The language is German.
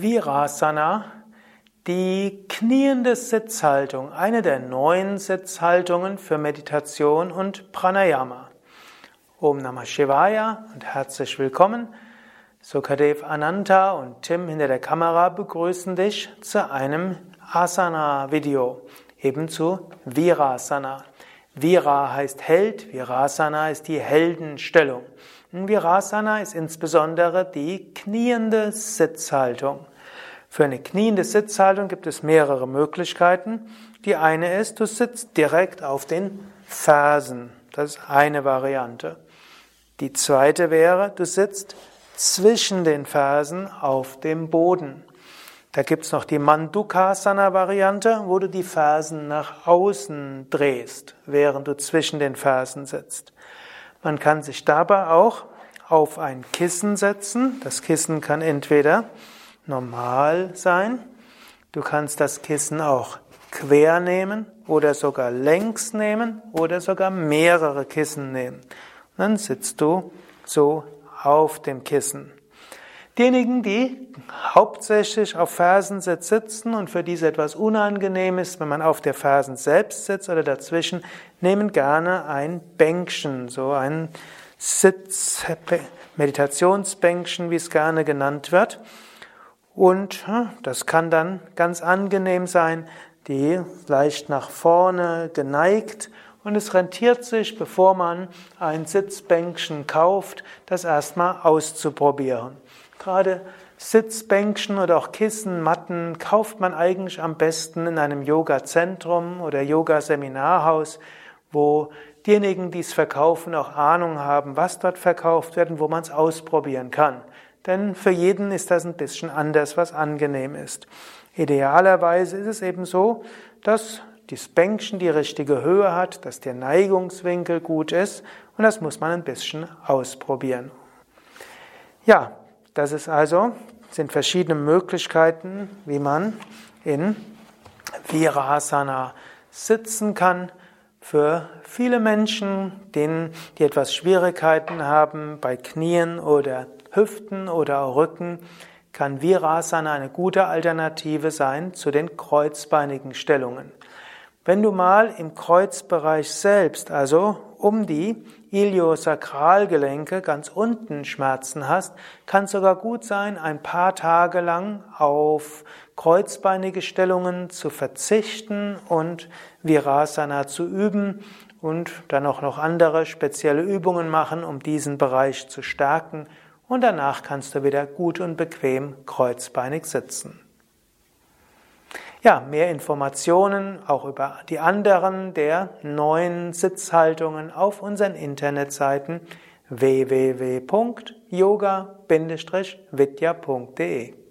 Virasana, die kniende Sitzhaltung, eine der neuen Sitzhaltungen für Meditation und Pranayama. Om Namah Shivaya und herzlich willkommen. Sukadev Ananta und Tim hinter der Kamera begrüßen dich zu einem Asana-Video, eben zu Virasana. Vira heißt Held, Virasana ist die Heldenstellung. Virasana ist insbesondere die kniende Sitzhaltung. Für eine kniende Sitzhaltung gibt es mehrere Möglichkeiten. Die eine ist, du sitzt direkt auf den Fersen. Das ist eine Variante. Die zweite wäre, du sitzt zwischen den Fersen auf dem Boden. Da gibt's noch die Mandukasana-Variante, wo du die Fersen nach außen drehst, während du zwischen den Fersen sitzt. Man kann sich dabei auch auf ein Kissen setzen. Das Kissen kann entweder normal sein, du kannst das Kissen auch quer nehmen oder sogar längs nehmen oder sogar mehrere Kissen nehmen. dann sitzt du so auf dem Kissen. Diejenigen, die hauptsächlich auf Fersensitz sitzen und für diese etwas unangenehm ist, wenn man auf der Fersen selbst sitzt oder dazwischen, nehmen gerne ein Bänkchen, so ein Sitz, Meditationsbänkchen, wie es gerne genannt wird. Und das kann dann ganz angenehm sein, die leicht nach vorne geneigt und es rentiert sich, bevor man ein Sitzbänkchen kauft, das erstmal auszuprobieren. Gerade Sitzbänkchen oder auch Kissen, Matten kauft man eigentlich am besten in einem Yoga-Zentrum oder Yoga-Seminarhaus, wo diejenigen, die es verkaufen, auch Ahnung haben, was dort verkauft wird und wo man es ausprobieren kann. Denn für jeden ist das ein bisschen anders, was angenehm ist. Idealerweise ist es eben so, dass das Bänkchen die richtige Höhe hat, dass der Neigungswinkel gut ist und das muss man ein bisschen ausprobieren. Ja, das ist also, sind verschiedene Möglichkeiten, wie man in Virasana sitzen kann. Für viele Menschen, denen, die etwas Schwierigkeiten haben bei Knien oder Hüften oder Rücken, kann Virasana eine gute Alternative sein zu den kreuzbeinigen Stellungen. Wenn du mal im Kreuzbereich selbst, also um die Iliosakralgelenke ganz unten Schmerzen hast, kann es sogar gut sein, ein paar Tage lang auf kreuzbeinige Stellungen zu verzichten und Virasana zu üben und dann auch noch andere spezielle Übungen machen, um diesen Bereich zu stärken und danach kannst du wieder gut und bequem kreuzbeinig sitzen. Ja, mehr Informationen auch über die anderen der neuen Sitzhaltungen auf unseren Internetseiten www.yoga-vidya.de